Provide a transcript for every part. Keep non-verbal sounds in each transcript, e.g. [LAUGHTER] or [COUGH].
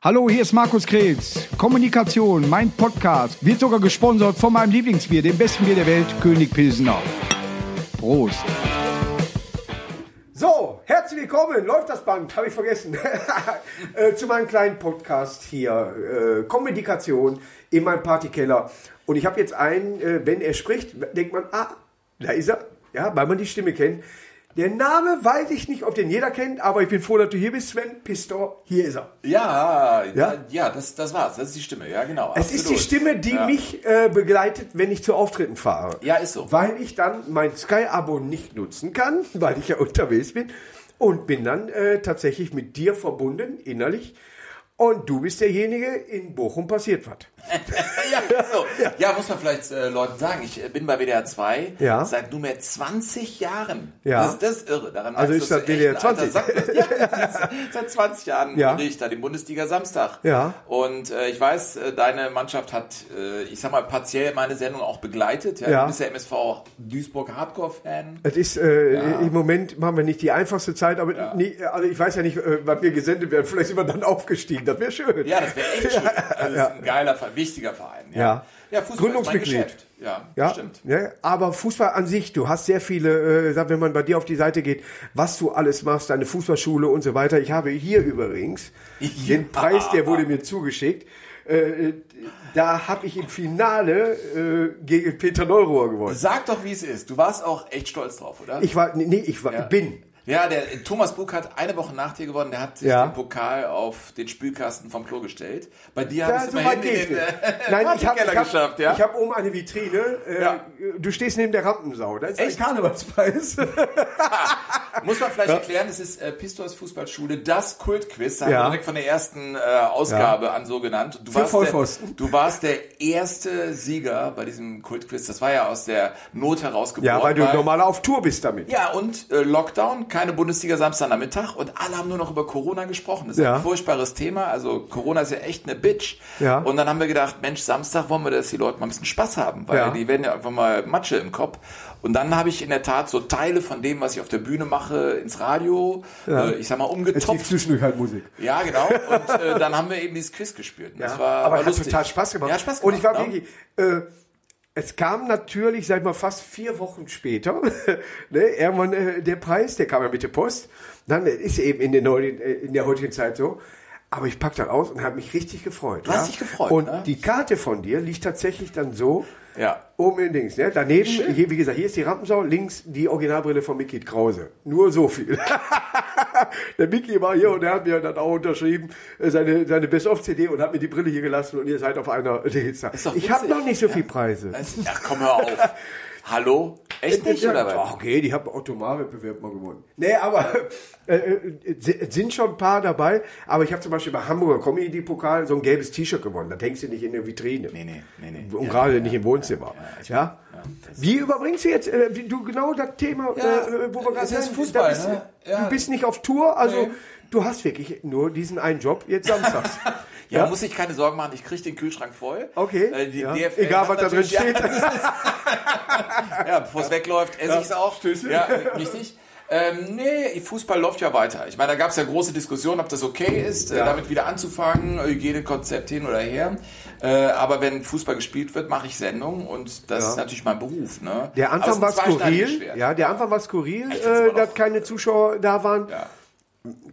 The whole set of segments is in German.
Hallo, hier ist Markus Krebs. Kommunikation, mein Podcast, wird sogar gesponsert von meinem Lieblingsbier, dem besten Bier der Welt, König Pilsener. Prost. So, herzlich willkommen, läuft das Band, habe ich vergessen, [LAUGHS] äh, zu meinem kleinen Podcast hier, äh, Kommunikation in meinem Partykeller. Und ich habe jetzt einen, äh, wenn er spricht, denkt man, ah, da ist er, ja, weil man die Stimme kennt. Der Name weiß ich nicht, ob den jeder kennt, aber ich bin froh, dass du hier bist, Sven Pistor. Hier ist er. Ja, ja, Ja? das, das war's. Das ist die Stimme, ja, genau. Es ist die absolut. Stimme, die ja. mich äh, begleitet, wenn ich zu Auftritten fahre. Ja, ist so. Weil ich dann mein Sky-Abo nicht nutzen kann, [LAUGHS] weil ich ja [LAUGHS] unterwegs bin. Und bin dann äh, tatsächlich mit dir verbunden, innerlich. Und du bist derjenige, in Bochum passiert was. [LAUGHS] ja, so. ja, muss man vielleicht äh, Leuten sagen. Ich äh, bin bei WDR 2 Ja. seit nunmehr 20 Jahren. Ja. Das, das ist irre. Daran Also ist das WDR ein alter 20? Sack bist. Ja, seit 20 Jahren Ja. moderiere ich da den Bundesliga Samstag. Ja. Und äh, ich weiß, äh, deine Mannschaft hat, äh, ich sag mal, partiell meine Sendung auch begleitet. Ja. Ja. Du bist ja MSV Duisburg Hardcore-Fan. Es ist, äh, im Moment machen wir nicht die einfachste Zeit, aber nie, also ich weiß ja nicht, wann wir gesendet werden. Vielleicht sind wir dann aufgestiegen, das wäre schön. Ja, das wäre echt schön. [LAUGHS] Also, das ist ein geiler, wichtiger Verein. Ja, Ja. ja Fußball ist mein Gründungsmitglied. Geschäft. Ja, Ja, stimmt. ja, aber Fußball an sich, du hast sehr viele, äh, wenn man bei dir auf die Seite geht, was du alles machst, deine Fußballschule und so weiter. Ich habe hier übrigens Ja. [LAUGHS] den Preis, der wurde mir zugeschickt. Äh, da habe ich im Finale äh, gegen Peter Neurohr gewonnen. Sag doch, wie es ist. Du warst auch echt stolz drauf, oder? Ich war, nee, ich war, Ja. bin. Ja, der Thomas Buck hat eine Woche nach dir gewonnen. Der hat sich Ja. den Pokal auf den Spülkasten vom Klo gestellt. Bei dir Ja, es so immerhin den nicht. äh, Nein, [LAUGHS] ich habe Partykeller ich hab, geschafft, ja? ich hab oben eine Vitrine. Äh, Ja. Du stehst neben der Rampensau. Das ist Echt? ein Karnevalspreis. [LAUGHS] Muss man vielleicht erklären, es ist äh, Pistos Fußballschule, das Kultquiz. Da haben wir direkt von der ersten äh, Ausgabe an so genannt. Du warst, der, du warst der erste Sieger bei diesem Kultquiz. Das war ja aus der Not herausgeboren. ja, weil du normal auf Tour bist damit. Ja, und äh, Lockdown, keine Bundesliga Samstagnachmittag und alle haben nur noch über Corona gesprochen. Das ist Ja. ein furchtbares Thema. Also Corona ist ja echt eine Bitch. Ja. Und dann haben wir gedacht, Mensch, Samstag wollen wir, dass die Leute mal ein bisschen Spaß haben, weil Ja. die werden ja einfach mal Matsche im Kopf. Und dann habe ich in der Tat so Teile von dem, was ich auf der Bühne mache, ins Radio, äh, ich sag mal, umgetopft. zwischendurch halt Musik. Ja, genau. Und äh, dann haben wir eben dieses Quiz gespielt. Und Das war, aber war hat lustig. total Spaß gemacht. Ja, Spaß Und ich war gemacht, wirklich, äh, es kam natürlich, sag ich mal, fast vier Wochen später, [LAUGHS] ne, irgendwann äh, der Preis, der kam ja mit der Post. Dann ist eben in, heutigen, äh, in der heutigen Zeit so. Aber ich pack das aus und habe mich richtig gefreut. Du hast dich gefreut, Und ne? die Karte von dir liegt tatsächlich dann so Ja. oben in Dings. Ne? Daneben, hier, wie gesagt, hier ist die Rampensau, links die Originalbrille von Mickey Krause. Nur so viel. [LAUGHS] [LAUGHS] der Mickey war hier und der hat mir dann auch unterschrieben, äh, seine, seine Best-of-CD und hat mir die Brille hier gelassen und ihr seid auf einer [LAUGHS] doch Ich habe noch nicht so viel Preise. Ach komm, hör auf. [LAUGHS] Hallo? Echt nicht, Ja, oder was? okay, die haben Otto-Wettbewerb mal gewonnen. Nee, aber [LAUGHS] äh, äh, es sind schon ein paar dabei. Aber ich habe zum Beispiel bei Hamburger Comedy-Pokal so ein gelbes T-Shirt gewonnen. Das hängst du nicht in der Vitrine. Nee, nee, nee, nee. Und Ja, gerade ja, nicht im Wohnzimmer. Ja, ja, Wie überbringst du jetzt, äh, wie, du genau das Thema, Ja, äh, wo wir gerade sind, Fußball, da bist, ne? Ja. Du bist nicht auf Tour, also Nee. Du hast wirklich nur diesen einen Job jetzt samstags. [LAUGHS] Ja, muss ich keine Sorgen machen, ich kriege den Kühlschrank voll. Okay. Äh, ja. Egal, was da drin ja, steht. [LAUGHS] Ja, bevor es wegläuft, esse ich es auch. Ja, richtig. Ähm, nee, Fußball läuft ja weiter. Ich meine, da gab es ja große Diskussionen, ob das okay ist, äh, damit wieder anzufangen, Hygienekonzept hin oder her. Äh, aber wenn Fußball gespielt wird, mache ich Sendungen und das ist natürlich mein Beruf. Ne? Der Anfang war skurril. Ja, der Anfang war skurril, äh, dass keine Zuschauer da waren. Ja.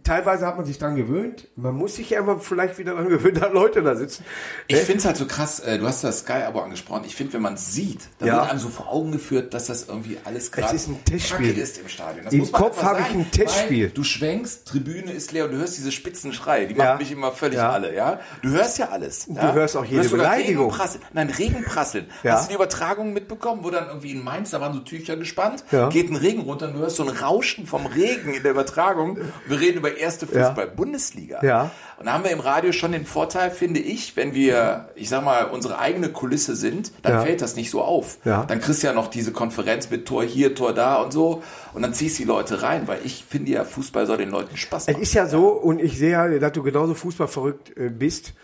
Teilweise hat man sich dran gewöhnt. Man muss sich ja immer vielleicht wieder dran gewöhnen, [LAUGHS] dass Leute da sitzen. Ich finde es halt so krass, äh, du hast das Sky-Abo angesprochen. Ich finde, wenn man es sieht, dann Ja. wird einem so vor Augen geführt, dass das irgendwie alles gerade ist ein Testspiel. kacke ist im Stadion. Das Im Kopf habe ich ein Testspiel. Du schwenkst, Tribüne ist leer und du hörst diese spitzen Schreie. Die Ja. machen mich immer völlig Ja. alle, ja? Du hörst ja alles. Du hörst auch jede sogar Beleidigung. Regenprasseln. Nein, Regenprasseln. Hast du die Übertragung mitbekommen, wo dann irgendwie in Mainz, da waren so Tücher gespannt, geht ein Regen runter und du hörst so ein Rauschen vom Regen in der Übertragung. Wir reden über erste Ja. Fußball-Bundesliga. Ja. Und da haben wir im Radio schon den Vorteil, finde ich, wenn wir, ich sag mal, unsere eigene Kulisse sind, dann Ja. fällt das nicht so auf. Ja. Dann kriegst du ja noch diese Konferenz mit Tor hier, Tor da und so. Und dann ziehst du die Leute rein, weil ich finde ja, Fußball soll den Leuten Spaß Es machen. ist ja so, und ich sehe ja, dass du genauso fußballverrückt äh, bist.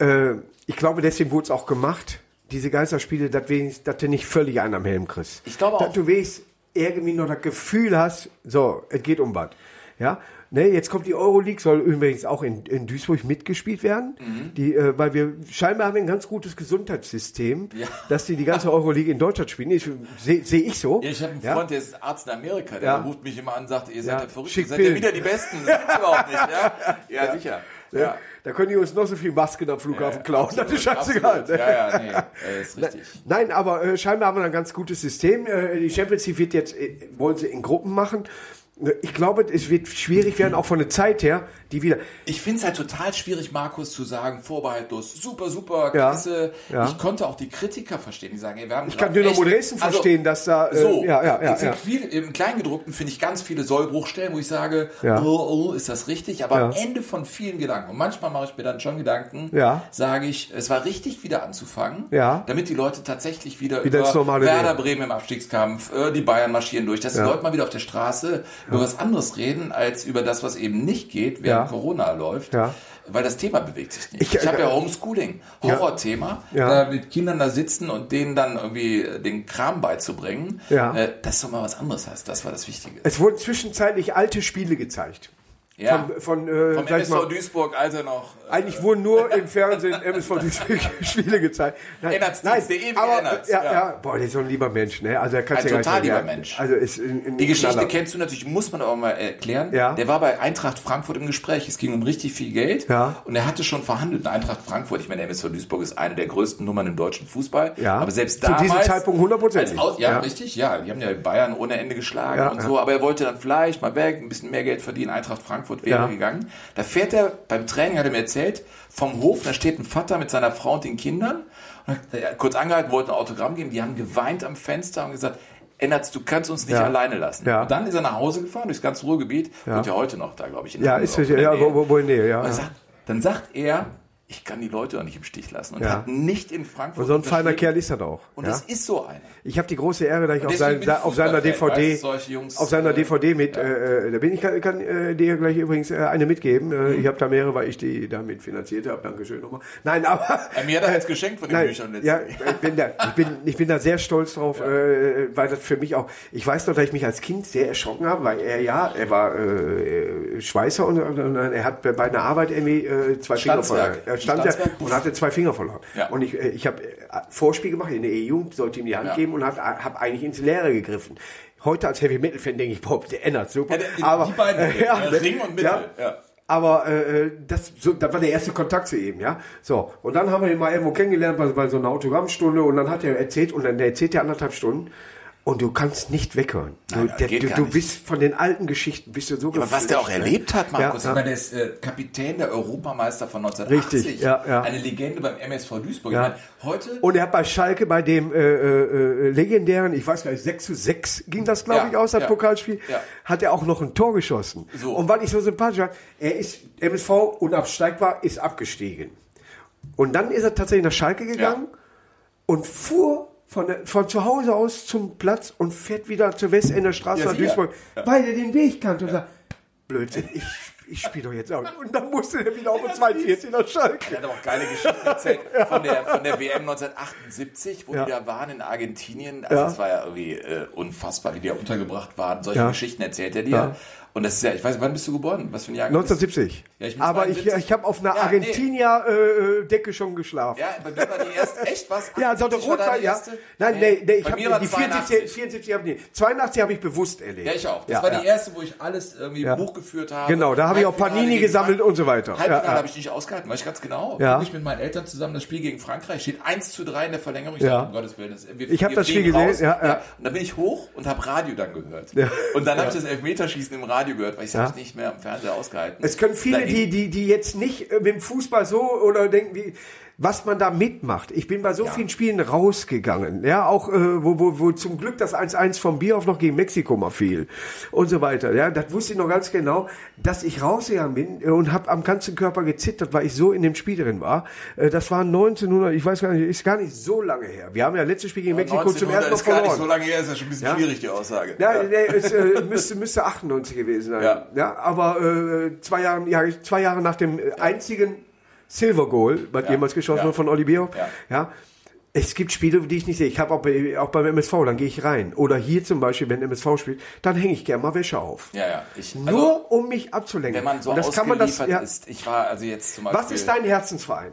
Äh, ich glaube, deswegen wurde es auch gemacht, diese Geisterspiele, dass, wenigstens- dass du nicht völlig einen am Helm kriegst. Ich glaube Dass auch. du wenigstens irgendwie noch das Gefühl hast, so, es geht um was. Ja, ne, jetzt kommt die Euroleague, soll übrigens auch in, in Duisburg mitgespielt werden. Mhm. Die, äh, weil wir scheinbar haben wir ein ganz gutes Gesundheitssystem, Ja. dass die die ganze Euroleague in Deutschland spielen. Ich- Sehe seh ich so. Ja, ich habe einen Ja? Freund, der ist Arzt in Amerika, der Ja. ruft mich immer an und sagt, ihr seid Ja. ja verrückt, ihr seid ja wieder die Besten. [LAUGHS] Das gibt's überhaupt nicht, ja? Ja, sicher. Ne? Ja. Da können die uns noch so viel Masken am Flughafen klauen. Das ist Absolut, scheißegal. absolut. Ja, ja, nee, äh, ist richtig. Nein, aber äh, scheinbar haben wir ein ganz gutes System. Äh, die Champions League wird jetzt, äh, wollen sie in Gruppen machen. Äh, Ich glaube, es wird schwierig werden, auch von der Zeit her, die wieder. Ich finde es halt total schwierig, Markus, zu sagen, vorbehaltlos, super, super, Ja, klasse. ja. Ich konnte auch die Kritiker verstehen, die sagen, ey, wir haben Ich kann Dynamo Dresden verstehen, dass da, äh, so, ja, ja, ja, ja. Viel, im Kleingedruckten finde ich ganz viele Sollbruchstellen, wo ich sage, Ja. oh, oh, ist das richtig? Aber am Ja. Ende von vielen Gedanken, und manchmal mache ich mir dann schon Gedanken, Ja. sage ich, es war richtig, wieder anzufangen, Ja. damit die Leute tatsächlich wieder, Wieder über Werder. Bremen im Abstiegskampf, äh, die Bayern marschieren durch, dass Ja. die Leute mal wieder auf der Straße über was anderes reden, als über das, was eben nicht geht, während Ja. Corona läuft. Ja. Weil das Thema bewegt sich nicht. Ich- Ich, habe ja äh, Homeschooling, Horrorthema, Ja. da mit Kindern da sitzen und denen dann irgendwie den Kram beizubringen. Ja. Äh, das ist doch mal was anderes heißt. Das war das Wichtige. Es wurden zwischenzeitlich alte Spiele gezeigt. Ja. Von, von, äh, Vom MSV mal, Duisburg, als er noch. äh, Eigentlich wurden nur im Fernsehen MSV Duisburg [LAUGHS] Spiele gezeigt. Nein, nein, der ewige aber, ja, ja. ja. boah, der ist so ein lieber Mensch, ne? Also, er kannst Ein ja total lieber. Mensch. Also, ist ein, ein Die Geschichte Knaller. kennst du natürlich, muss man aber mal erklären. Ja. Der war bei Eintracht Frankfurt im Gespräch. Es ging um richtig viel Geld. Ja. Und er hatte schon verhandelt. Eintracht Frankfurt, ich meine, der MSV Duisburg ist eine der größten Nummern im deutschen Fußball. Ja. Aber selbst Zu damals. diesem Zeitpunkt hundertprozentig. als Aus- Ja, Ja. richtig. Ja, die haben ja Bayern ohne Ende geschlagen Ja, und so. Aber er wollte dann vielleicht mal weg, ein bisschen mehr Geld verdienen. Eintracht Frankfurt wäre Ja. gegangen. Da fährt er beim Training, hat er mir erzählt, vom Hof, da steht ein Vater mit seiner Frau und den Kindern. Und äh, kurz angehalten, wollte ein Autogramm geben. Die haben geweint am Fenster und gesagt, Ennertz, du kannst uns nicht Ja. alleine lassen. Ja. Und dann ist er nach Hause gefahren, durchs ganze Ruhrgebiet. Ja. Und ja heute noch da, glaube ich. Ja, Hamburg, ist ja, Nähe. wo, wo, wo ja. Er ja. sagt, dann sagt er, ich kann die Leute auch nicht im Stich lassen. Und Ja. hat nicht in Frankfurt Und so ein feiner. Kerl ist er doch. Und ja? es ist so einer. Ich habe die große Ehre, dass ich auf, sein, auf seiner DVD, weißt Jungs, auf seiner äh, DVD mit, äh, äh, da bin ich, kann, kann äh, dir gleich übrigens äh, eine mitgeben. Äh, Mhm. Ich habe da mehrere, weil ich die damit finanziert habe. Dankeschön nochmal. Nein, aber Äh, Mir hat er [LAUGHS] jetzt geschenkt von den Nein, Büchern ja, letztens. ich bin, da, ich, bin, ich bin da sehr stolz drauf, äh, weil das für mich auch, ich weiß noch, dass ich mich als Kind sehr erschrocken habe, weil er ja, er war äh, Schweißer und, und, und er hat bei einer Arbeit irgendwie äh, zwei Finger Verloren. Er und hatte zwei Finger verloren. Ja. Und ich, äh, ich habe äh, Vorspiel gemacht in der E-Jugend, sollte ihm die Hand Ja. geben und habe hab eigentlich ins Leere gegriffen. Heute als Heavy Metal Fan denke ich, boah, der ändert super. Ja, der- aber die beiden, äh, [LAUGHS] ja, äh, Ring und Mittel, ja. aber äh, das, so, das war der erste Kontakt zu ihm, ja. So, und dann haben wir ihn mal irgendwo kennengelernt bei, bei so einer Autogrammstunde und dann hat er erzählt und dann erzählt er anderthalb Stunden und du kannst nicht weghören. Du, Nein, der, du, du bist von den alten Geschichten, bist du so Aber was der auch ne? erlebt hat, Markus, Ja, meine, der ist äh, Kapitän der Europameister von 1980. Richtig, ja, ja. Eine Legende beim MSV Duisburg. Ja. Ich meine, heute Und er hat bei Schalke bei dem äh, äh, äh, legendären, ich weiß gar nicht, 6 zu 6 ging das, glaube Ja, ich, aus, das ja. Pokalspiel, Ja. hat er auch noch ein Tor geschossen. So. Und weil ich so sympathisch war, er ist MSV unabsteigbar, ist abgestiegen. Und dann ist er tatsächlich nach Schalke gegangen und fuhr von, von zu Hause aus zum Platz und fährt wieder zur Westender Straße Ja, nach. Duisburg, weil er den Weg kannte und sagt, Blödsinn, ich, ich spiele doch jetzt auch. Und dann musste er wieder auf den 42 nach Schalke. Er hat auch geile Geschichten erzählt von der, von der WM 1978, wo Ja. die da waren in Argentinien. Also Ja. das war ja irgendwie äh, unfassbar, wie die da untergebracht waren. Solche Ja. Geschichten erzählt er dir. Und das ist ja, ich weiß, wann bist du geboren? Was für ein Jahr? 1970. Ja, ich Aber ich, 72. ich habe auf einer Ja, nee. Argentinier-Decke schon geschlafen. Ja, bei mir war die erste, echt was? [LAUGHS] Ja, so der 78 war Rot war, deine ja. Nein, nee, nee ich habe die 74, 82. 74 habe ich nicht. 82 habe ich bewusst erlebt. Ja, ich auch. Das Ja, war die erste, wo ich alles irgendwie Ja. Buch geführt habe. Genau, da habe ich auch Panini gesammelt und so weiter. Halbfinale Ja, habe ich nicht ausgehalten, weiß ich ganz genau. Ja. Ich mit meinen Eltern zusammen das Spiel gegen Frankreich. Steht 1 zu 3 in der Verlängerung. Ich Ja. dachte, um Gottes Willen, das, wir, Ich hab wir das Spiel gesehen, ja. Und dann bin ich hoch und habe Radio dann gehört. Und dann habe ich das Elfmeterschießen im Radio gehört, weil ich es Ja. hab's nicht mehr am Fernseher ausgehalten. Es können viele, die, die, die jetzt nicht äh, mit dem Fußball so oder denken, wie, was man da mitmacht. Ich bin bei so Ja. vielen Spielen rausgegangen. Ja, auch, äh, wo, wo, wo zum Glück das 1-1 vom Bierhoff noch gegen Mexiko mal fiel. Und so weiter. Ja, das wusste ich noch ganz genau, dass ich rausgegangen bin äh, und habe am ganzen Körper gezittert, weil ich so in dem Spiel drin war. Äh, das war 1900, ich weiß gar nicht, ist gar nicht so lange her. Wir haben ja letztes Spiel gegen Mexiko zum 1900 ersten Mal ist gar nicht so lange her, ist ja schon ein bisschen Ja. schwierig, die Aussage. Ja, nee, es äh, müsste, müsste 98 gewesen sein. Ja. Ja. aber äh, zwei, Jahre, ja, zwei Jahre nach dem äh, einzigen Silver Goal, was Ja. jemals geschossen wurde von Oli Bierhoff, Ja. Es gibt Spiele, die ich nicht sehe. Ich habe auch, bei, auch beim MSV, dann gehe ich rein. Oder hier zum Beispiel, wenn MSV spielt, dann hänge ich gerne mal Wäsche auf. Ja, ja. Ich, also, Nur um mich abzulenken. wenn man so Und das kann man das, ja, ist, ich war also jetzt zum Beispiel... Was ist dein Herzensverein?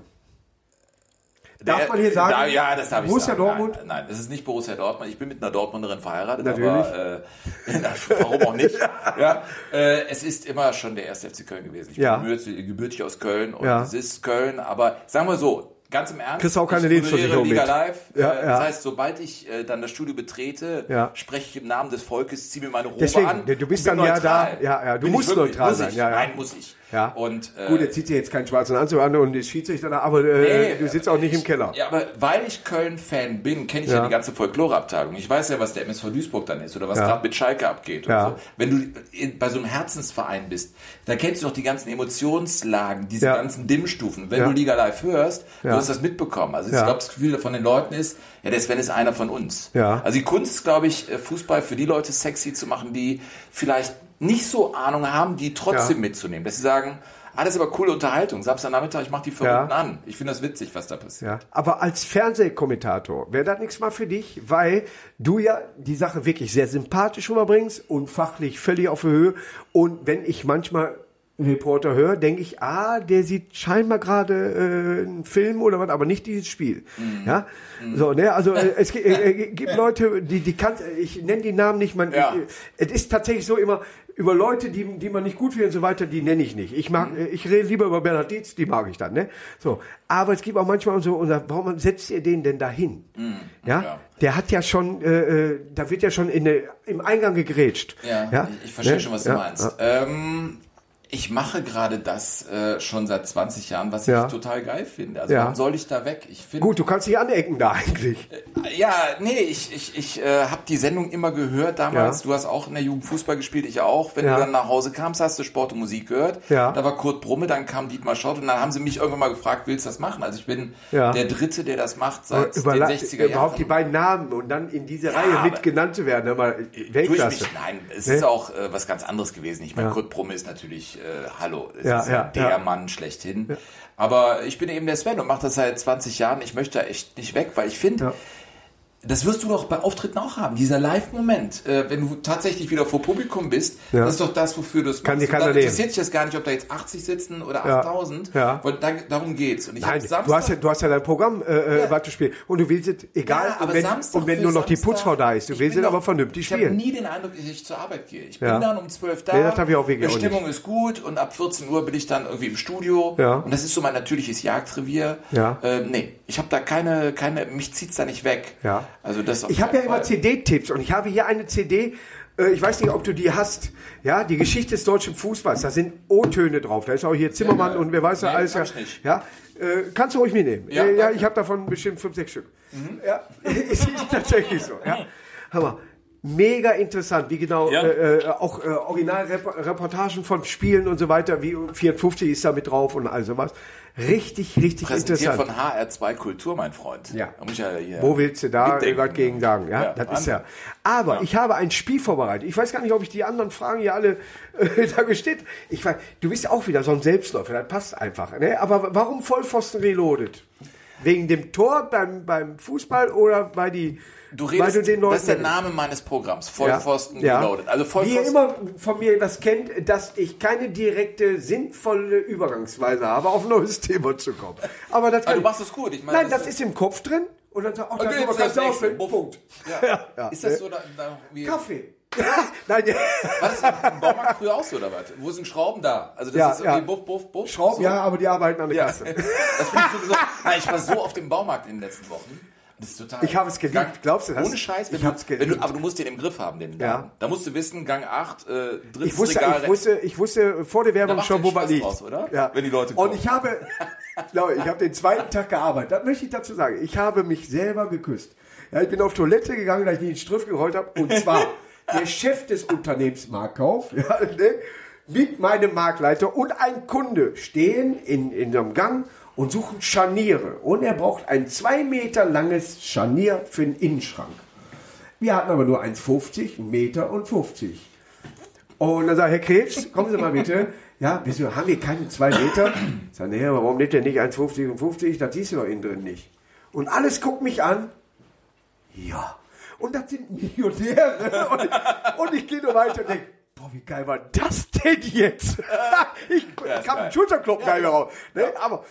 Darf Der- man hier sagen? Da, ja, das darf ich Borussia sagen. Dortmund? Nein, nein, das ist nicht Borussia Dortmund. Ich bin mit einer Dortmunderin verheiratet. Natürlich. Aber, äh, [LAUGHS] warum auch nicht? [LAUGHS] ja, äh, es ist immer schon der erste FC Köln gewesen. Ich Ja. bin gebürtig, gebürtig aus Köln und Ja. es ist Köln. Aber sagen wir so, ganz im Ernst. Kriegst auch keine ich Lebensversicherung Liga mit. Live. Ja, äh, ja. Das heißt, sobald ich äh, dann das Studio betrete, Ja. spreche ich im Namen des Volkes, ziehe mir meine Robe Deswegen, an. du bist dann ja neutral. da. Ja, ja, du Bin musst ich wirklich, neutral muss sein, Ich. ja, ja. Nein, muss ich. Ja. Und, äh, Gut, jetzt zieht sie jetzt keinen schwarzen Anzug an und ist Schiedsrichter aber äh, Nee, du sitzt auch nicht im Keller. Ja, aber weil ich Köln-Fan bin, kenne ich ja. Ja. die ganze Folklore-Abteilung. Ich weiß ja, was der MSV Duisburg dann ist oder was Ja. gerade mit Schalke abgeht. Ja. So. Wenn du in, bei so einem Herzensverein bist, da kennst du doch die ganzen Emotionslagen, diese Ja. ganzen Dimmstufen. Wenn Ja. du Liga Live hörst, Ja. Hast das mitbekommen. Also ich Ja. glaube, das Gefühl von den Leuten ist, ja, der Sven ist einer von uns. Ja. Also die Kunst ist, glaube ich, äh, Fußball für die Leute sexy zu machen, die vielleicht nicht so Ahnung haben, die trotzdem Ja. mitzunehmen. Dass sie sagen, ah, das ist aber coole Unterhaltung. Samstagnachmittag, ich mache die Verrückten Ja. an. Ich finde das witzig, was da passiert. Ja, aber als Fernsehkommentator wäre das nichts mal für dich, weil du ja die Sache wirklich sehr sympathisch rüberbringst und fachlich völlig auf der Höhe. Und wenn ich manchmal Reporter höre, denke ich, ah, der sieht scheinbar gerade äh, einen Film oder was, aber nicht dieses Spiel. Ja, so, ne, also äh, es äh, äh, [LAUGHS] gibt Leute, die, die kann, ich nenne die Namen nicht, man, Ja. äh, es ist tatsächlich so immer, über Leute, die, die man nicht gut findet und so weiter, die nenne ich nicht. Ich mag, Mhm. äh, ich rede lieber über Bernhard Dietz, die mag ich dann, ne? So. Aber es gibt auch manchmal so, und sagt, warum setzt ihr den denn dahin? Ja? Mhm. ja. Der hat ja schon, äh, da wird ja schon in im Eingang gegrätscht. Ja, ja? ich, ich verstehe Ne? schon, was du Ja, meinst. Ähm, ich mache gerade das äh, schon seit 20 Jahren, was Ja. ich total geil finde. Also Ja. warum soll ich da weg? Ich finde Gut, du kannst dich anecken da eigentlich. ja, nee, ich, ich, ich äh, habe die Sendung immer gehört damals. Ja. Du hast auch in der Jugend Fußball gespielt, ich auch. Wenn du dann nach Hause kamst, hast du Sport und Musik gehört. Ja. Da war Kurt Brumme, dann kam Dietmar Schott und dann haben sie mich irgendwann mal gefragt, willst du das machen? Also ich bin der Dritte, der das macht seit den Überla 60er überhaupt die Jahren. beiden Namen und dann in diese Reihe mit genannt zu werden, aber Weltklasse. mich, nein, es Ne? ist auch äh, was ganz anderes gewesen. Ich meine. Kurt Brumme ist natürlich, äh, hallo, Ja, ist ja, der ja. Mann schlechthin. Aber ich bin eben der Sven und mache das seit 20 Jahren. Ich möchte da echt nicht weg, weil ich finde. Das wirst du doch bei Auftritten auch haben. Dieser Live-Moment, äh, wenn du tatsächlich wieder vor Publikum bist, Ja. das ist doch das, wofür du es Kann machst. dir Und keiner interessiert sich das gar nicht, ob da jetzt 80 sitzen oder Ja. 8000. Ja. Weil da, darum geht's. Und ich Nein, hab Samstag, du hast ja, du hast ja dein Programm, äh, äh, Ja. was du spielst. Und du willst es, egal, Ja, und wenn, Samstag und wenn nur noch die Samstag- Putzfrau da ist, du Ich willst es aber vernünftig Ich habe spielen. nie den Eindruck, dass ich zur Arbeit gehe. Ich Ja. bin dann um 12 da. Nee, das ich auch wirklich Die auch Stimmung ist gut und ab 14 Uhr bin ich dann irgendwie im Studio. Ja. Und das ist so mein natürliches Jagdrevier. Ja. Äh, nee, ich habe da keine, keine, mich zieht's da nicht weg. Ja. Also das Ich habe ja immer. CD-Tipps und ich habe hier eine CD, äh, ich weiß nicht, ob du die hast, ja, die Geschichte des deutschen Fußballs, da sind O-Töne drauf, da ist auch hier Zimmermann Ja, und wer weiß ja nee, alles. Ja, ja äh, kannst du ruhig mitnehmen. Ja, äh, ja. Mhm. ich habe davon bestimmt fünf, sechs Stück. Ja, es [LAUGHS] ist tatsächlich so. Ja. [LAUGHS] Hammer. Mega interessant, wie genau Ja. äh, äh, auch äh, Originalreportagen von Spielen und so weiter, wie 54 ist da mit drauf und all sowas. Richtig, richtig Präsentiert interessant. von HR2 Kultur, mein Freund. Ja. Da muss ich ja hier Wo willst du da was gegen sagen? Ja, Ja, das ist ja. Aber ich habe ein Spiel vorbereitet. Ich weiß gar nicht, ob ich die anderen Fragen hier alle äh, [LAUGHS] da gestellt. Ich weiß, du bist auch wieder so ein Selbstläufer. Das passt einfach. Ne? Aber warum Vollpfosten reloaded? Wegen dem Tor beim, beim Fußball oder weil die Du weil redest, du den Leuten das ist der Name meines Programms, Vollpfosten ja. Reloaded. Also Wie ihr Vollpfosten. immer von mir das kennt, dass ich keine direkte, sinnvolle Übergangsweise habe, auf ein neues Thema zu kommen. Aber das kann du machst es gut. Ich meine, Nein, das ist im Kopf drin. Und dann sagt, ach, Okay, darüber kannst du das aufhören. Punkt. Ja. Ja. Ist das so? Da, da, Kaffee. [LAUGHS] Nein, ja. War das im Baumarkt früher auch so oder was? Wo sind Schrauben da? Also das Ja, ist irgendwie ja. buff, buff, buff. Schrauben, so. ja, aber die arbeiten an der Ja. Kasse. [LAUGHS] Das ich. Nein, ich war so auf dem Baumarkt in den letzten Wochen. Das ist total. Ich habe es geliebt. Gang- Glaubst du das? Ohne Scheiß. Ich du, hab's wenn du, geliebt. aber du musst den im Griff haben, den Ja. Laden. Da musst du wissen, Gang 8, äh, drittes Ich wusste, Regal. ich wusste, ich wusste vor der Werbung schon, wo man liegt. draus, oder? Ja. Wenn die Leute Und kommen. ich habe, [LAUGHS] Leute, ich habe den zweiten Tag gearbeitet. Das möchte ich dazu sagen. Ich habe mich selber geküsst. Ja, ich bin auf Toilette gegangen, da ich den Strüff gerollt habe. Und zwar [LAUGHS] der Chef des Unternehmens Marktkauf, ja, ne, mit meinem Marktleiter und ein Kunde stehen in, in einem Gang und suchen Scharniere. Und er braucht ein zwei Meter langes Scharnier für den Innenschrank. Wir hatten aber nur 1,50, einen Meter und 50. Und dann sagt Herr Krebs, kommen Sie mal bitte. [LAUGHS] Ja, wieso haben wir keine zwei Meter? Ich sage, nee, aber warum nimmt der nicht 1,50 und 50? Das siehst du doch innen drin nicht. Und alles guckt mich an. Ja. Und das sind Millionäre. [LAUGHS] und, und ich gehe nur weiter und denke, boah, wie geil war das denn jetzt? [LAUGHS] ich Ja, kam geil. einen Schulterklopfen ja, raus. Ne? Aber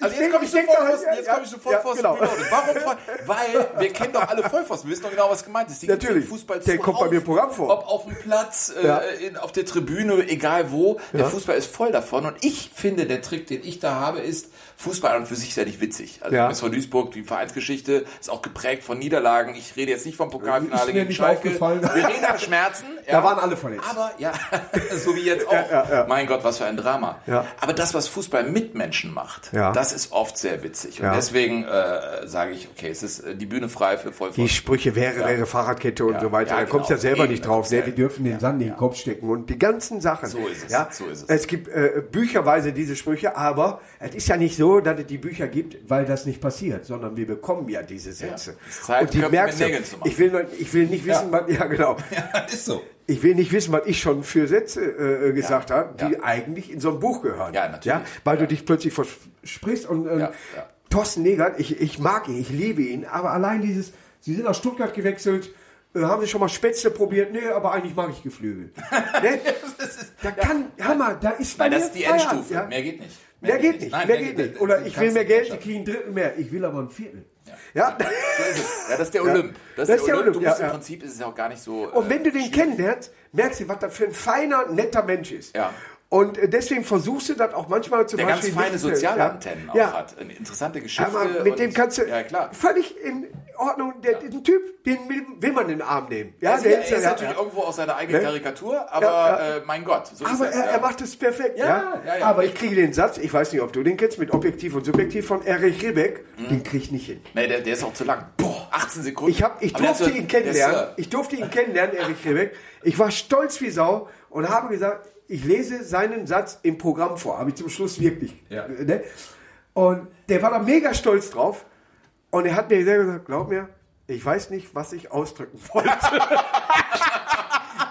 Also ich jetzt komme ich, ich denk sofort da- aus- jetzt ja, komm ich sofort ja, vor genau. Warum? Voll- Weil wir kennen doch alle Vollpfosten. Wir wissen doch genau, was gemeint ist. Die Natürlich. Fußball Der kommt bei mir im Programm vor. Ob auf dem Platz, äh, Ja. in, auf der Tribüne, egal wo. Der Fußball ist voll davon. Und ich finde, der Trick, den ich da habe, ist, Fußball an und für sich ist ja nicht witzig. Also Ja. ja. von Duisburg, die Vereinsgeschichte ist auch geprägt von Niederlagen. Ich rede jetzt nicht vom Pokalfinale gegen Schalke. Wir reden über Schmerzen. [LAUGHS] Da waren alle verletzt. Aber ja, [LAUGHS] so wie jetzt auch. ja, ja. Mein Gott, was für ein Drama. Ja. Aber das, was Fußball mit Menschen macht, Ja. Das ist oft sehr witzig. Und Ja. deswegen äh, sage ich, okay, es ist äh, die Bühne frei für die Vollpfosten. Sprüche wäre, wäre Fahrradkette und Ja. so weiter. Ja, da kommst du ja genau. selber Eben, nicht drauf. Ne? ja- dürfen den Sand in den Kopf stecken und die ganzen Sachen. So ist es, Ja? so ist es. Es gibt äh, bücherweise diese Sprüche, aber es ist ja nicht so, dass es die Bücher gibt, weil das nicht passiert, sondern wir bekommen ja diese Sätze. Zeit, und die Köpfe merkst du. Nägeln zu machen. Ich will, ich will nicht wissen, was, ja genau. [LAUGHS] Ja, ist so. Ich will nicht wissen, was ich schon für Sätze äh, gesagt Ja, habe, die ja. eigentlich in so ein Buch gehören. Ja, natürlich. weil du dich plötzlich versprichst und ähm, Ja, ja. Thorsten Negert, ich, ich mag ihn, ich liebe ihn, aber allein dieses, sie sind nach Stuttgart gewechselt, äh, haben sie schon mal Spätzle probiert? Nee, aber eigentlich mag ich Geflügel. [LAUGHS] ne? Da kann, Hammer, da ist Weil bei das ist die Feierabend, Endstufe. ja? Mehr geht nicht. Mehr geht nicht, Nein, mehr geht nicht. Oder ich will mehr Geld, ich kriege ein Drittel mehr. Ich will aber ein Viertel. Ja. Es. Ja, das ist der Olymp. Das, Das ist der Olymp. Du ja, musst ja. im Prinzip ist es ja auch gar nicht so. Und wenn äh, du den kennenlernst, merkst du, was das für ein feiner, netter Mensch ist. Ja. Und äh, deswegen versuchst du das auch manchmal zum der ganz Beispiel... feine nicht- soziale ja. Auch ja. hat. Eine interessante Geschichte. Aber mit dem kannst du Ja, völlig in Ordnung, der, den Typ, den will, man in den Arm nehmen. Ja, Also, der er ist, ist natürlich irgendwo aus seiner eigenen Ne? Karikatur, aber. Äh, mein Gott, so Aber er, er macht es perfekt. Ja. Aber ich kriege den Satz, ich weiß nicht, ob du den kennst, mit Objektiv und Subjektiv von Erich Ribbeck, Mhm. den krieg ich nicht hin. Nee, der, der ist auch zu lang. Boah, 18 Sekunden. Ich, hab, ich durfte ihn kennenlernen. äh, Ich durfte ihn kennenlernen, Erich Rebeck. Ich war stolz wie Sau und habe gesagt, ich lese seinen Satz im Programm vor. Habe ich zum Schluss wirklich. Ja. Ne? Und der war da mega stolz drauf. Und er hat mir gesagt, glaub mir, ich weiß nicht, was ich ausdrücken wollte. [LAUGHS]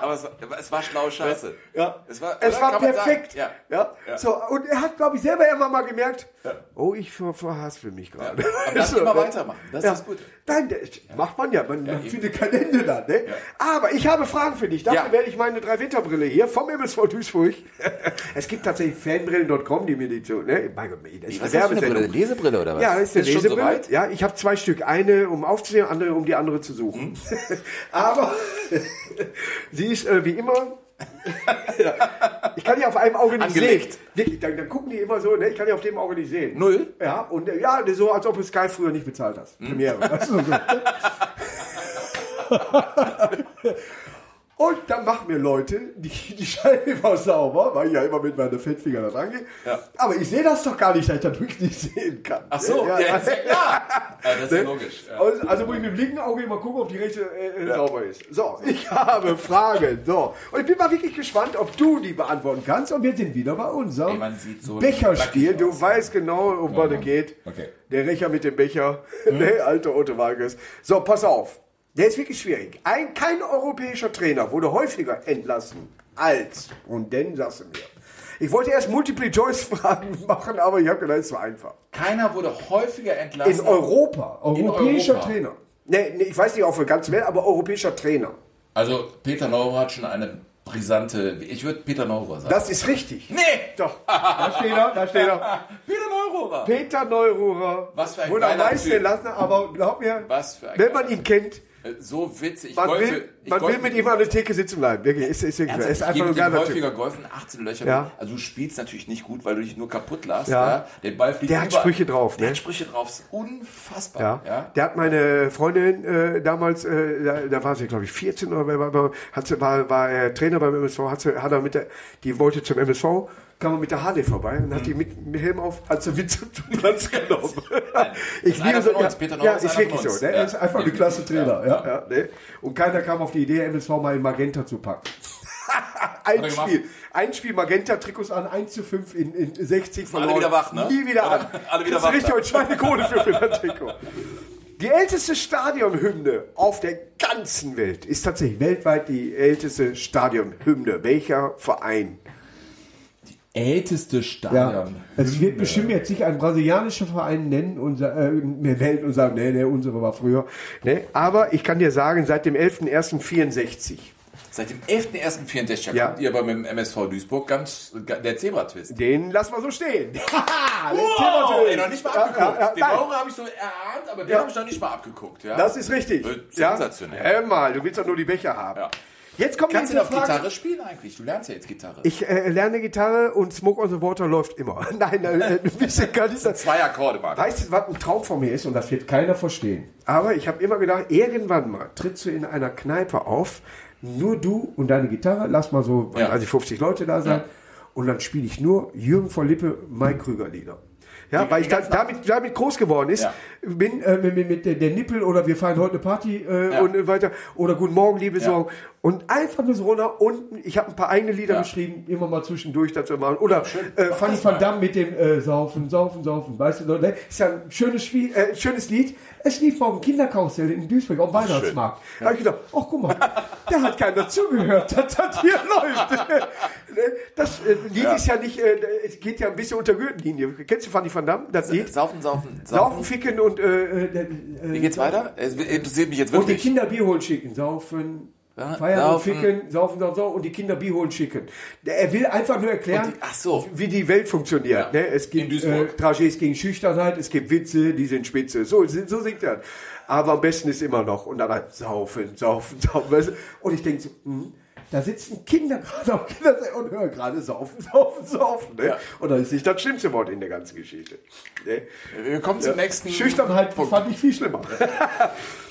Aber es, war- es war schlaue Scheiße. Ja. Es war, Es war perfekt. Ja. Ja. Ja. So, und er hat, glaube ich, selber immer mal gemerkt, oh, ich ver verhaspel mich gerade. Aber lass [LAUGHS] ihn mal weitermachen. Das ist das Gute. Nein, das macht man ja. Man, man findet kein Ende da. Ne? Aber ich habe Fragen für dich. Dafür werde ich meine drei Winterbrille hier vom MSV Duisburg. [LAUGHS] es gibt tatsächlich fanbrillen.com, die mir die so, ne? Mein Gott, das ist Was eine ist das. Brille? Lesebrille oder was? Ja, das ist eine schon Lesebrille. soweit? ja, ich habe zwei Stück. Eine, um aufzusehen, andere, um die andere zu suchen. [LAUGHS] Aber sie ist äh, wie immer. [LAUGHS] Ich kann die auf einem Auge nicht Angelegt. sehen. Wirklich, dann, dann gucken die immer so, ne? ich kann die auf dem Auge nicht sehen. Null? Ja, und äh, ja, so als ob du Sky früher nicht bezahlt hast. Premiere. [LAUGHS] [LAUGHS] Und dann machen mir Leute die, die Scheibe immer sauber, weil ich ja immer mit meinen Fettfinger da rangehe. Ja. Aber ich sehe das doch gar nicht, dass ich das wirklich nicht sehen kann. Ach so, ja, ja. [LAUGHS] Ja, das ist ja logisch. Also, also muss ich mit dem linken Auge immer gucken, ob die rechte äh, äh, sauber ist. So, ich [LAUGHS] habe Fragen. So. Und ich bin mal wirklich gespannt, ob du die beantworten kannst. Und wir sind wieder bei unserem Ey, so Becherspiel. Du weißt genau, um was es geht. Okay. Der Recher mit dem Becher. Der [LAUGHS] alte Otto Walkes. So, pass auf. Der ist wirklich schwierig. Ein, kein europäischer Trainer wurde häufiger entlassen als. Und dann sagst du mir. Ich wollte erst Multiple-Choice-Fragen [LAUGHS] machen, aber ich habe gedacht, es war einfach. Keiner wurde häufiger entlassen. In Europa. In Europäischer Europa. Trainer. Nee, nee, ich weiß nicht auf der ganzen Welt, aber europäischer Trainer. Also Peter Neururer hat schon eine brisante. Ich würde Peter Neururer sagen. Das ist richtig. nee! Doch. [LAUGHS] Da steht er, da steht er. [LAUGHS] Peter Neururer! Peter Neururer. Was für ein Wurde am meisten entlassen, aber glaub mir, Was für ein wenn man ihn kennt, So witzig. man Golfe- will, man will mit ihm an der Theke sitzen bleiben. Wirklich, ist, ist, wirklich, ist einfach ihm geiler häufiger Typ. Golfen 18 Löcher. Ja. Also du spielst natürlich nicht gut, weil du dich nur kaputt lässt. Ja. Ja. Der Ball fliegt Der hat über- Sprüche drauf, Der ne? hat Sprüche drauf. Ist unfassbar. Ja. Ja. Der hat meine Freundin äh, damals, äh, da, da war sie, glaube ich, 14 oder war, war, war, war er Trainer beim MSV, hat, sie, hat er mit der, die wollte zum MSV, kam er mit der Harley vorbei und hat die mit dem Helm auf, hat sie mit zum Platz [LAUGHS] genommen. ich ist einer von uns. Peter ja, ist ist wirklich so. Ne? Ja. Er ist einfach ein klasse Definitiv. Trainer. Ja. Ja, ne? Und keiner kam auf die Idee, MSV mal in Magenta zu packen. [LAUGHS] ein? Spiel. Ein Spiel Magenta-Trikots an, 1 zu 5 in, in 60 verloren. wieder wach, ne? Nie wieder an. [LAUGHS] alle wieder du wach richtig und Schweinekohle für, für das Trikot. Die älteste Stadionhymne auf der ganzen Welt ist tatsächlich weltweit die älteste Stadionhymne. Welcher Verein? Älteste Stadion. Es wird bestimmt jetzt sich ein brasilianischer Verein nennen und äh, mir melden und sagen, nee, nee, unsere war früher. Nee, aber ich kann dir sagen, seit dem 11.01.64. Seit dem 11.01.64 Ja. kommt ihr aber mit dem MSV Duisburg ganz der Zebra-Twist. Den lassen wir so stehen. [LAUGHS] Wow, ey, noch nicht mal Ja, abgeguckt. ja, ja, den. Maurer habe ich so erahnt, aber den Ja. habe ich noch nicht mal abgeguckt. Ja? Das ist richtig. Sensationell. Ja, hör mal, du willst doch nur die Becher haben. Jetzt kommt Kannst du Frage. Gitarre spielen eigentlich? Du lernst ja jetzt Gitarre. Ich äh, lerne Gitarre und Smoke on the Water läuft immer. [LAUGHS] Nein, äh, ein bisschen kann ich das. Zwei Akkorde, Mann. Weißt du, was ein Traum von mir ist und das wird keiner verstehen. Aber ich habe immer gedacht, irgendwann mal trittst du in einer Kneipe auf, nur du und deine Gitarre, lass mal so, Ja. also 50 Leute da sein, Ja. und dann spiele ich nur Jürgen von Lippe, Mike Krüger Lieder. Ja, Die- weil ich da, damit, damit groß geworden ist. Ja. Bin äh, mit, mit, mit der, der Nippel oder wir feiern heute eine Party äh, Ja. und äh, weiter. Oder Guten Morgen, liebe Ja. Song. Und einfach nur so runter. Unten, ich habe ein paar eigene Lieder Ja. geschrieben, immer mal zwischendurch dazu machen. Oder äh, Fanny van. Damme mit dem äh, Saufen, Saufen, Saufen. Weißt du, ne? ist ja ein schönes, Spiel, äh, schönes Lied. Es lief morgen Kinderkarussell in Duisburg auf dem Weihnachtsmarkt. Da habe ich gedacht, ach guck mal, da hat keiner zugehört, dass das hier [LAUGHS] läuft. Ne? das äh, Lied ist ja nicht, äh, es geht ja ein bisschen unter Gürtellinie. Kennst du Fanny van Damme, das Lied? Saufen, saufen, Saufen, ficken und äh, äh, Wie geht's weiter? Es interessiert mich jetzt und die wirklich. Kinder Bier holen schicken. Saufen, Ja, feiern saufen. und ficken, saufen, saufen, saufen und die Kinder Bier holen schicken. Er will einfach nur erklären, die- ach so. wie die Welt funktioniert. Ja. Ne? Es gibt äh. Tragedies gegen Schüchternheit, es gibt Witze, die sind spitze. So, so singt er. Aber am besten ist immer noch. Und dann halt saufen, saufen, saufen. Und ich denke so, hm, da sitzen Kinder gerade auf Kindersee und hören gerade saufen, saufen, saufen. Ne? Ja. Und das ist nicht das schlimmste Wort in der ganzen Geschichte. Ne? Wir kommen zum nächsten. Schüchternheit fand ich viel schlimmer. [LAUGHS]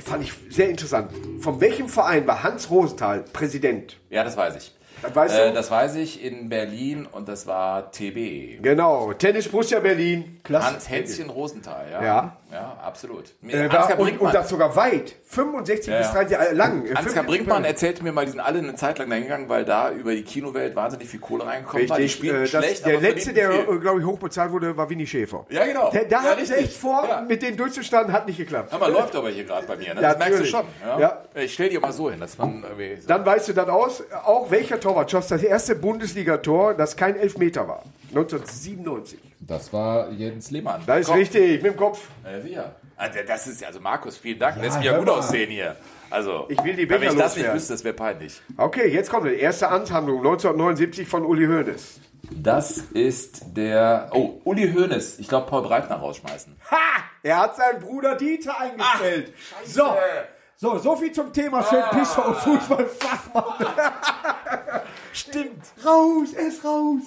fand ich sehr interessant. Von welchem Verein war Hans Rosenthal Präsident? Ja, das weiß ich. Das weißt du? Äh, das weiß ich in Berlin und das war TB. Genau, Tennis Borussia Berlin. Klasse. Hans Hänschen Rosenthal, ja. Ja. Ja, absolut. Äh, war, und, und das sogar weit. 65 Ja, bis ja. 30 Jahre lang. Ansgar 75 Brinkmann erzählte mir mal, die sind alle eine Zeit lang dahin gegangen, weil da über die Kinowelt wahnsinnig viel Kohle reingekommen war. Die Richtig, spielen äh, schlecht, der letzte, der, äh, glaube ich, hochbezahlt wurde, war Winnie Schäfer. Ja, genau. Der, da Ja, hatte ich richtig. echt vor, Ja. mit denen durchzustanden, hat nicht geklappt. Aber läuft aber hier gerade bei mir, ne? Ja, das merkst du schon. Ich stell dir mal so hin, dass man so Dann weißt du dann aus, auch welcher Torwart schoss das erste Bundesliga-Tor, das kein Elfmeter war. 1997. Das war Jens Lehmann. Da ist richtig, mit dem Kopf. Äh, sicher. Also, das ist also Markus, vielen Dank. Lässt mich ja gut mal. aussehen hier. Also, Ich will die wenn Becher ich das nicht wüsste, das wäre peinlich. Okay, jetzt kommt die erste Amtshandlung, 1979 von Uli Hoeneß. Das ist der. Oh, Uli Hoeneß. Ich glaube, Paul Breitner rausschmeißen. Ha! Er hat seinen Bruder Dieter eingestellt. so, so, so viel zum Thema schön Pisser und Fußballfachmann. [LAUGHS] Stimmt. raus, er ist raus.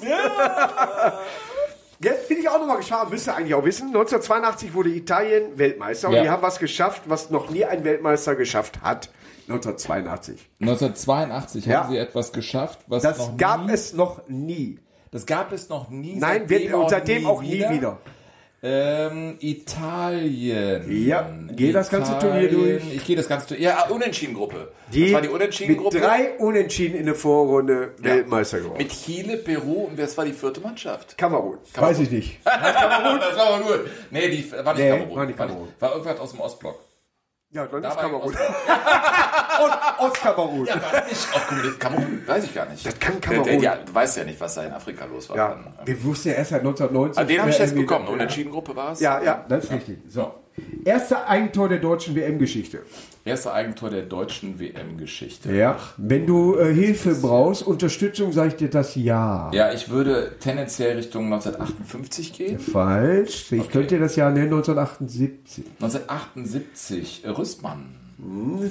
Jetzt bin ich auch nochmal gespannt, müsst ihr eigentlich auch wissen. 1982 wurde Italien Weltmeister und Ja. die haben was geschafft, was noch nie ein Weltmeister geschafft hat. 1982. 1982 Ja. haben sie etwas geschafft, was Das noch gab nie, es noch nie. Das gab es noch nie. Nein, wird, und seitdem auch nie wieder. Ähm, Italien. Ja, geh das ganze Turnier durch. Ich gehe das ganze Turnier. Ja, Unentschieden-Gruppe. Die, das war die mit Unentschieden-Gruppe. drei Unentschieden in der Vorrunde Weltmeister geworden. Mit Chile, Peru und das war die vierte Mannschaft. Kamerun. Weiß ich nicht. [LAUGHS] das war aber gut. Nee, die war nicht Nee, Kamerun. war nicht Kamerun. War irgendwas aus dem Ostblock. Ja, dann Da ist Kamerun. [LAUGHS] Und Ostkamerun. Ja, war nicht auch Kamerun. Kamerun, weiß ich gar nicht. Das kann Kamerun. Ja, du weißt ja nicht, was da in Afrika los war. Ja, Dann, ähm, wir wussten ja erst seit 1990. Ah, den habe ich äh, jetzt irgendwie- bekommen. Unentschieden-Gruppe war es. Ja, ja, das ist richtig. So. Erster Eigentor der deutschen WM-Geschichte. Erste Eigentor der deutschen WM-Geschichte. Ja. Wenn du äh, Hilfe brauchst, Unterstützung, sage ich dir das ja. Ja, ich würde tendenziell Richtung 1958 gehen. Falsch. Ich könnte dir das Jahr nennen, 1978. 1978, äh, Rüstmann.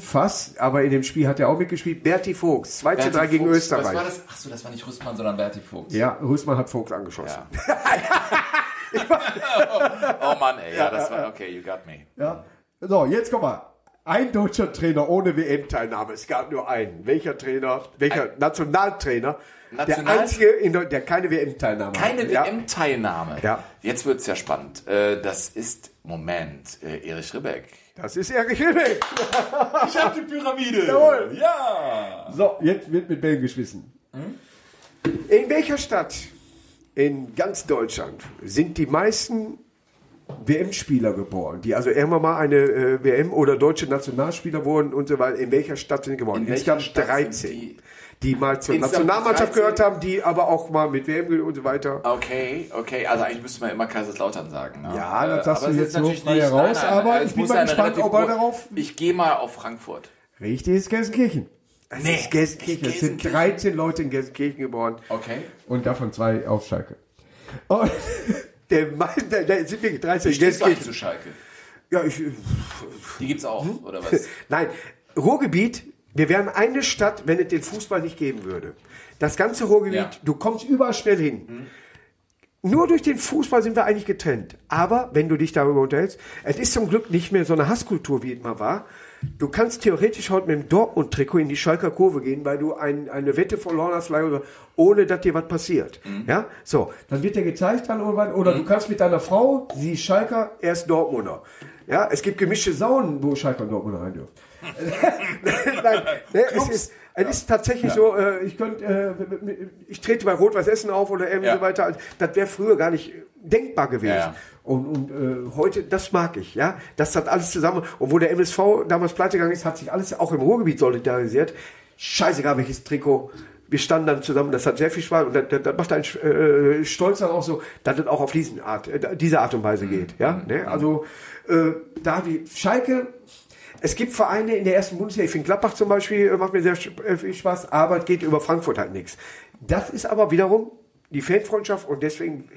Fast, aber in dem Spiel hat er auch mitgespielt. Berti Vogts, 2 zu Berti 3 gegen. Österreich. Was war das? Achso, das war nicht Rüstmann, sondern Berti Fuchs. Ja, Rüßmann hat Vogts angeschossen. Ja. [LAUGHS] oh Mann, ey. Ja, das war okay, you got me. Ja. So, jetzt komm mal. Ein deutscher Trainer ohne WM-Teilnahme. Es gab nur einen. Welcher Trainer? Welcher Nationaltrainer? Der National- einzige, in Deu- der keine WM-Teilnahme Keine hat. Ja. WM-Teilnahme. Ja. Jetzt wird's ja spannend. Äh, Das ist, Moment, äh, Erich Ribbeck. Das ist Erich Hilbeck. Ich hab die Pyramide. Jawohl. Ja. So, jetzt wird mit Bällen geschmissen. In welcher Stadt in ganz Deutschland sind die meisten WM-Spieler geboren, die also irgendwann mal eine äh, WM oder deutsche Nationalspieler wurden und so weiter? In welcher Stadt sind sie geboren? In Insgesamt Stadt sind 13. die- die mal zur Nationalmannschaft 13. gehört haben, die aber auch mal mit WM und so weiter. Okay, okay. Also eigentlich müsste man immer Kaiserslautern sagen. Ne? Ja, das Äh, sagst aber du jetzt so natürlich frei nicht- heraus, aber es ich bin mal gespannt, ob er darauf- Ich gehe mal auf Frankfurt. Richtig ist Gelsenkirchen. Es Nee, ist Gelsenkirchen. Es sind Gelsenkirchen. 13 Leute in Gelsenkirchen geboren. Okay. Und davon zwei auf Schalke. Und [LAUGHS] der, meiste- der, der sind wirklich 13 Wie in Gelsenkirchen. zu Schalke? Ja, ich, Die gibt's auch, Hm? oder was? [LAUGHS] Nein, Ruhrgebiet, wir wären eine Stadt, wenn es den Fußball nicht geben würde. Das ganze Ruhrgebiet, Ja. du kommst überall schnell hin. Nur durch den Fußball sind wir eigentlich getrennt. Aber wenn du dich darüber unterhältst, es ist zum Glück nicht mehr so eine Hasskultur, wie es mal war. Du kannst theoretisch heute mit dem Dortmund-Trikot in die Schalker Kurve gehen, weil du ein, eine Wette verloren hast, ohne dass dir was passiert. Ja, so. Dann wird dir gezeigt dann irgendwann, oder du kannst mit deiner Frau, sie ist Schalker, er ist Dortmunder. Ja, es gibt gemischte Saunen, wo Schalker und Dortmunder rein dürfen. [LAUGHS] [LAUGHS] Nein, ne, es ist, es ist tatsächlich so, äh, ich könnte, äh, ich trete bei Rot-Weiß Essen auf oder irgendwie Ja. so weiter. Das wäre früher gar nicht denkbar gewesen. Ja, ja. Und, und äh, heute, das mag ich, ja. Das hat alles zusammen. Und wo der MSV damals pleite gegangen ist, hat sich alles auch im Ruhrgebiet solidarisiert. Scheißegal, welches Trikot. Wir standen dann zusammen, das hat sehr viel Spaß und das, das, das macht einen äh, stolz dann auch so, dass es auch auf diesen Art, äh, diese Art und Weise geht. Ja, ne? Also äh, da die Schalke, es gibt Vereine in der ersten Bundesliga, ich finde Gladbach zum Beispiel, äh, macht mir sehr äh, viel Spaß, aber geht über Frankfurt halt nichts. Das ist aber wiederum die Fanfreundschaft und deswegen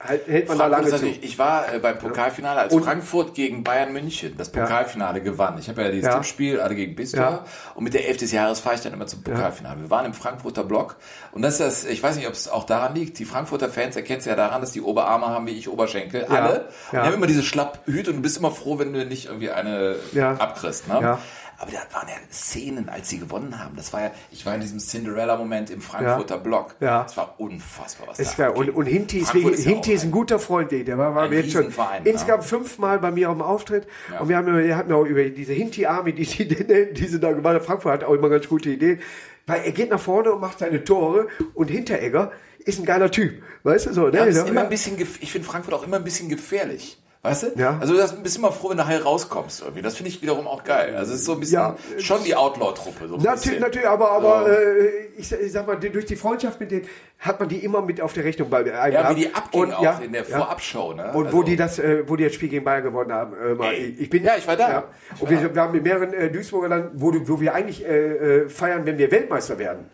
halt, hält man da Frankfurt lange zu. natürlich- Ich war äh, beim Pokalfinale, als Und- Frankfurt gegen Bayern München das Pokalfinale gewann. Ich habe ja dieses Ja. Tippspiel, alle gegen Bistor. Ja. Und mit der Elf des Jahres fahre ich dann immer zum Pokalfinale. Wir waren im Frankfurter Block. Und das ist das, ich weiß nicht, ob es auch daran liegt. Die Frankfurter Fans erkennen es ja daran, dass die Oberarme haben wie ich Oberschenkel. Alle. Und die Ja. haben immer diese Schlapphüte und du bist immer froh, wenn du nicht irgendwie eine Ja. abkriegst. Ne? Ja. Aber das waren ja Szenen, als sie gewonnen haben. Das war ja, ich war in diesem Cinderella-Moment im Frankfurter Block. Ja. Das war unfassbar, was Ist da geil. Und, und Hinti ist, Frankfurt wirklich- ja Hinti ist ein guter Freund, der war, war jetzt schon Riesenverein, ne? insgesamt fünfmal bei mir am Auftritt. Ja. Und wir haben, wir hatten auch über diese Hinti-Army, die, die, die, [LAUGHS] die sie da gemacht hat. Frankfurt hat auch immer ganz gute Ideen. Weil er geht nach vorne und macht seine Tore und Hinteregger ist ein geiler Typ. Weißt du so? Ne? Ja, ist Ja. immer ein bisschen, ich finde Frankfurt auch immer ein bisschen gefährlich. Weißt du? Ja. Also das bist immer froh, wenn du heil rauskommst irgendwie. Das finde ich wiederum auch geil. Also es ist so ein bisschen Ja. schon die Outlaw-Truppe. So ein Natürlich, bisschen. natürlich, aber, aber Ja. äh, ich, sag- ich sag mal, durch die Freundschaft mit denen hat man die immer mit auf der Rechnung bei einem Ja, wie die abging Und, auch ja, in der ja. Vorabshow. Ne? Und also, wo die das, äh, wo die das Spiel gegen Bayern gewonnen haben, äh, ich, ich bin Ja, ich war da. Ich Und war wir, wir haben mit mehreren äh, Duisburger dann, wo, wo wir eigentlich äh, äh, feiern, wenn wir Weltmeister werden.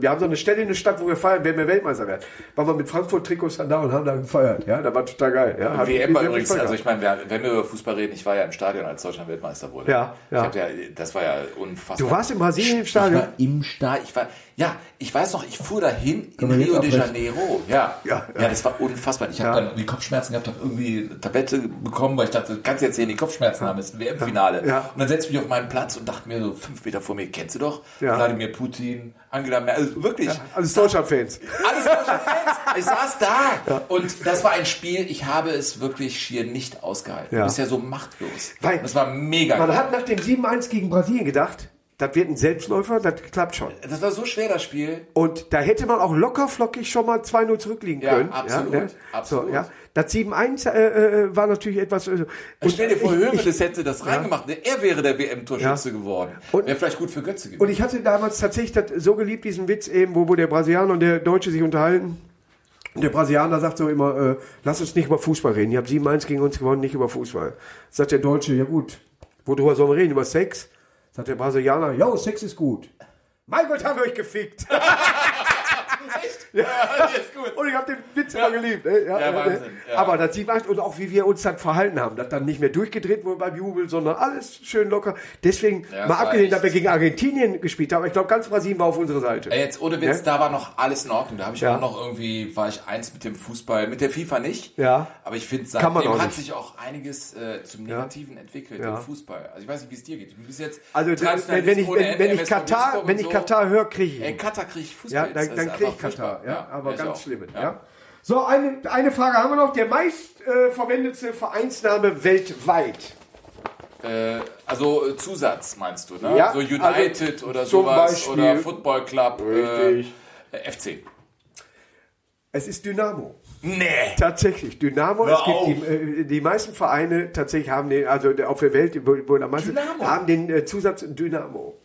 Wir haben so eine Stelle in der Stadt, wo wir feiern, wenn wir Weltmeister werden. Waren wir mit Frankfurt-Trikots dann da und haben da gefeiert. Ja, da war total geil. Ja, Hat WM war übrigens, also ich meine, wenn wir über Fußball reden, ich war ja im Stadion, als Deutschland Weltmeister wurde. Ja, ja. Ich ja das war ja unfassbar. Du warst in Brasilien im Ich Stadion? war im Stadion. Ich war, ja, ich weiß noch, ich fuhr dahin in jetzt Rio de? Janeiro. Ja, Ja, ja, das war unfassbar. Ich habe dann irgendwie Kopfschmerzen gehabt, habe irgendwie eine Tablette bekommen, weil ich dachte, kannst du jetzt sehen, die Kopfschmerzen haben, ist ein WM-Finale. Und dann setze ich mich auf meinen Platz und dachte mir so, fünf Meter vor mir, kennst du doch? Ja. Wladimir Putin, Angela Merkel, also wirklich. Alles Deutschland-Fans. Alles deutsche Fans. Ich saß da. Und das war ein Spiel, ich habe es wirklich schier nicht ausgehalten. Du bist ja so machtlos. Weil- das war mega Man geil. hat nach dem 7-1 gegen Brasilien gedacht, das wird ein Selbstläufer, das klappt schon. Das war so schwer, das Spiel. Und da hätte man auch locker flockig schon mal 2-0 zurückliegen Ja, können. absolut, ne? absolut. So, ja. Das 7-1 äh, äh, war natürlich etwas. Äh, und Stell dir vor, ich- hätte das reingemacht. Er wäre der WM-Torschütze Ja. geworden. Und- Wäre vielleicht gut für Götze gewesen. Und ich hatte damals tatsächlich das so geliebt, diesen Witz eben, wo, wo der Brasilianer und der Deutsche sich unterhalten. Und der Brasilianer sagt so immer, äh, lass uns nicht über Fußball reden. Ihr habt 7-1 gegen uns gewonnen, nicht über Fußball. Sagt der Deutsche, ja gut, worüber sollen wir reden? Über Sex? Sagt der Brasilianer, ja, Sex ist gut. Mein Gott, haben wir euch gefickt. [LAUGHS] ja, ist gut. Und ich habe den Witz immer geliebt. Ne? Ja, Ja, Wahnsinn, ja. Aber das sieht man und auch wie wir uns dann verhalten haben. Das dann nicht mehr durchgedreht wurde beim Jubel, sondern alles schön locker. Deswegen, Ja, mal abgesehen, dass wir gegen Argentinien gespielt haben, ich glaube, ganz Brasilien war auf unserer Seite. Ey, jetzt ohne Witz, Ja? da war noch alles in Ordnung. Da habe ich Ja. auch noch irgendwie, war ich eins mit dem Fußball, mit der FIFA nicht. Ja. Aber ich finde, seitdem hat sich auch einiges äh, zum Negativen entwickelt Ja. im Fußball. Also ich weiß nicht, wie es dir geht. Du bist jetzt Also wenn, wenn ich, wenn, wenn ich Katar, wenn ich. Katar höre, kriege ich Ey. Katar kriege ich Fußball. Ja, dann, dann kriege ich Katar. Ja, aber ganz auch. schlimm. Ja. So, eine, eine Frage haben wir noch. Der meist äh, Vereinsname weltweit. Äh, also äh, Zusatz meinst du, ne? Ja, so United also oder sowas Beispiel- oder Football Club. Richtig. Äh, FC. Es ist Dynamo. Nee. Tatsächlich, Dynamo. Hör es gibt die, äh, die meisten Vereine tatsächlich haben den, also der- auf der Welt, wo, wo am meisten, haben den äh, Zusatz Dynamo.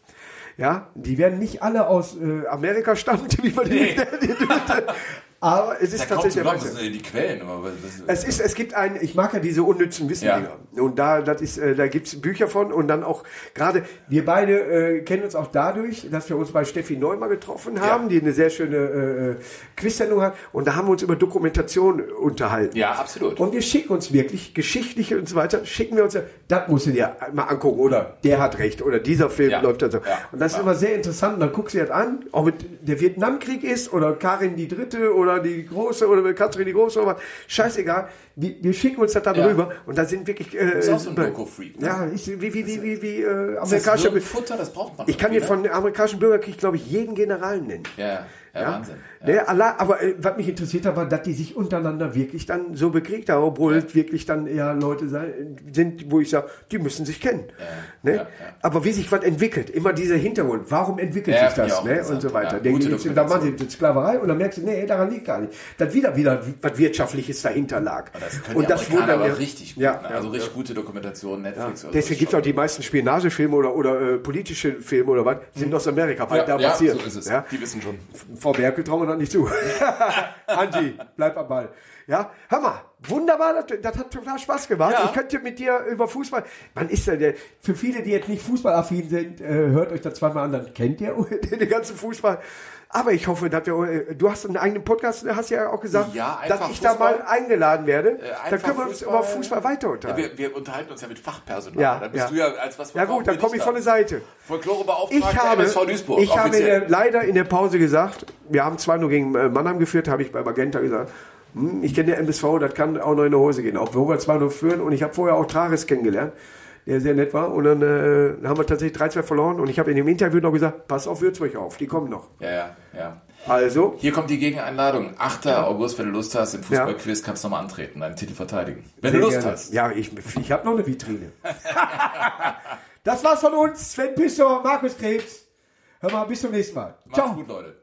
Ja, die werden nicht alle aus äh, Amerika stammen, [LAUGHS] wie man die, [LAUGHS] die, aber es ist tatsächlich glauben, das sind ja die Quellen. Aber es ist, es gibt ein, ich mag ja diese unnützen Wissensdinger. Und da, das ist, äh, da gibt's Bücher von und dann auch gerade, wir beide äh, kennen uns auch dadurch, dass wir uns bei Steffi Neumann getroffen haben, Ja. die eine sehr schöne äh, Quiz-Sendung hat. Und da haben wir uns über Dokumentation unterhalten. ja, absolut. Und wir schicken uns wirklich geschichtliche und so weiter, schicken wir uns, ja, das musst du dir mal angucken, oder der hat recht, oder dieser Film Ja. läuft da so. Ja. Und das ist Ja. immer sehr interessant. Und dann guckst du dir das an, ob es der Vietnamkrieg ist, oder Karin die Dritte, oder die Große, oder Katrin die Große, oder was. Scheißegal. Wir, wir schicken uns das dann Ja. rüber, und da sind wirklich, äh, bist auch so ein Doku-Freak, ne? Ja, ich, wie, wie, wie, wie, wie, äh, das amerikanische, Futter, das braucht man. ich kann dir irgendwie, von amerikanischen Bürgerkrieg, glaube ich, jeden General nennen. ne? Ja, ja, Ja, Wahnsinn. Ja. Ne, allein, aber äh, was mich interessiert hat, war, dass die sich untereinander wirklich dann so bekriegt haben, obwohl es wirklich dann eher Leute sind, wo ich sage, die müssen sich kennen. ne? ja, ja. Aber wie sich was entwickelt, immer dieser Hintergrund, warum entwickelt Ja, sich ich das ne? und so weiter. Ja, gute die, da machen sie Sklaverei und dann merkst du, nee, daran liegt gar nicht. Dass wieder wieder was Wirtschaftliches dahinter lag. Das und das Amerikaner wundert aber ja- richtig gut. Ja, ne? ja, also richtig ja. gute Dokumentation, Netflix. oder Deswegen so. gibt es auch die meisten Spionagefilme oder, oder äh, politische Filme oder was, sind aus Amerika, weil ja, da ja, passiert. so ist es. Ja? Die wissen schon. Frau Merkel trauen wir das nicht zu. [LAUGHS] Angie, bleib am Ball. Ja, hör mal, wunderbar, das, das hat total Spaß gemacht. Ja. Ich könnte mit dir über Fußball. Man ist ja der, für viele, die jetzt nicht fußballaffin sind, äh, hört euch das zweimal an, dann kennt ihr [LAUGHS] den ganzen Fußball. Aber ich hoffe, dass wir, äh, du hast einen eigenen Podcast, hast ja auch gesagt, Ja, dass ich da Fußball. mal eingeladen werde. Äh, dann können wir uns Fußball. über Fußball weiter Ja, unterhalten. wir, wir unterhalten uns ja mit Fachpersonal. Ja, da bist ja. du ja als was Ja gut, dann komme ich von der Seite. Folklorebeauftragter Ich habe, MSV Duisburg. ich habe in offiziell. der, leider in der Pause gesagt, wir haben zwar nur gegen äh, Mannheim geführt, habe ich bei Magenta gesagt, ich kenne der MSV, das kann auch noch in die Hose gehen, obwohl wir zwar nur führen und ich habe vorher auch Trares kennengelernt, der sehr nett war und dann äh, haben wir tatsächlich 3-2 verloren und ich habe in dem Interview noch gesagt, pass auf Würzburg auf, die kommen noch. ja, ja, ja. Also, Hier kommt die Gegeneinladung. 8. August, wenn du Lust hast, im Fußballquiz kannst du nochmal antreten, deinen Titel verteidigen. Wenn sehr du Lust gerne. hast. Ja, ich, ich habe noch eine Vitrine. [LAUGHS] das war's von uns, Sven Pistor, Markus Krebs. Hör mal, bis zum nächsten Mal. Macht's gut, Leute.